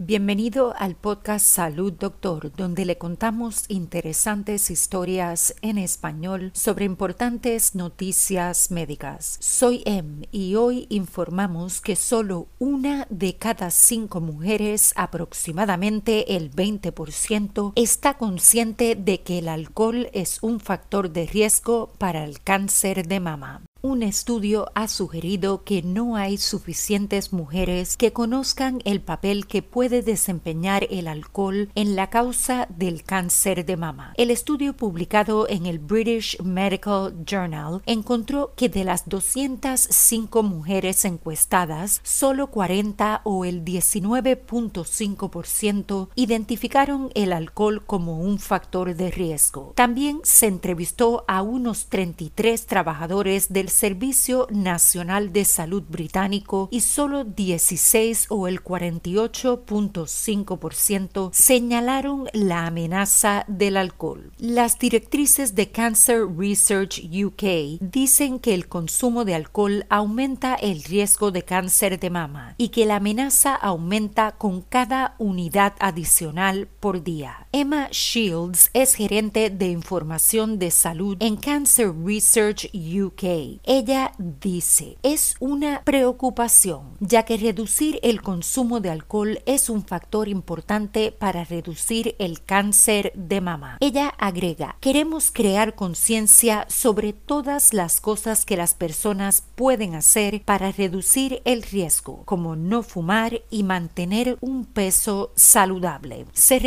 Bienvenido al podcast Salud Doctor, donde le contamos interesantes historias en español sobre importantes noticias médicas. Soy Em y hoy informamos que solo una de cada cinco mujeres, aproximadamente el 20%, está consciente de que el alcohol es un factor de riesgo para el cáncer de mama. Un estudio ha sugerido que no hay suficientes mujeres que conozcan el papel que puede desempeñar el alcohol en la causa del cáncer de mama. El estudio publicado en el British Medical Journal encontró que de las 205 mujeres encuestadas, solo 40 o el 19.5% identificaron el alcohol como un factor de riesgo. También se entrevistó a unos 33 trabajadores del Servicio Nacional de Salud británico y solo 16 o el 48.5% señalaron la amenaza del alcohol. Las directrices de Cancer Research UK dicen que el consumo de alcohol aumenta el riesgo de cáncer de mama y que la amenaza aumenta con cada unidad adicional por día. Emma Shields es gerente de información de salud en Cancer Research UK ella dice, es una preocupación, ya que reducir el consumo de alcohol es un factor importante para reducir el cáncer de mama. Ella agrega, queremos crear conciencia sobre todas las cosas que las personas pueden hacer para reducir el riesgo, como no fumar y mantener un peso saludable. Se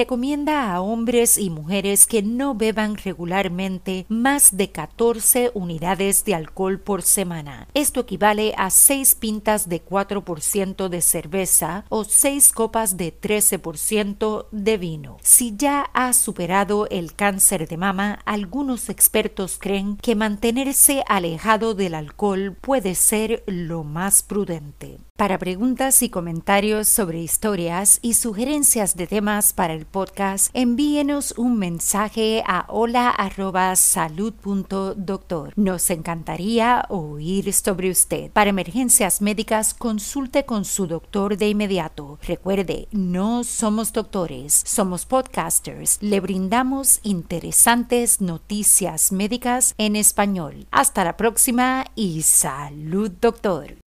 a hombres y mujeres que no beban regularmente más de 14 unidades de alcohol por semana. Esto equivale a 6 pintas de 4% de cerveza o 6 copas de 13% de vino. Si ya ha superado el cáncer de mama, algunos expertos creen que mantenerse alejado del alcohol puede ser lo más prudente. Para preguntas y comentarios sobre historias y sugerencias de temas para el podcast, envíenos un mensaje a hola@salud.doctor. Nos encantaría oír sobre usted. Para emergencias médicas, consulte con su doctor de inmediato. Recuerde, no somos doctores, somos podcasters. Le brindamos interesantes noticias médicas en español. Hasta la próxima y salud, doctor.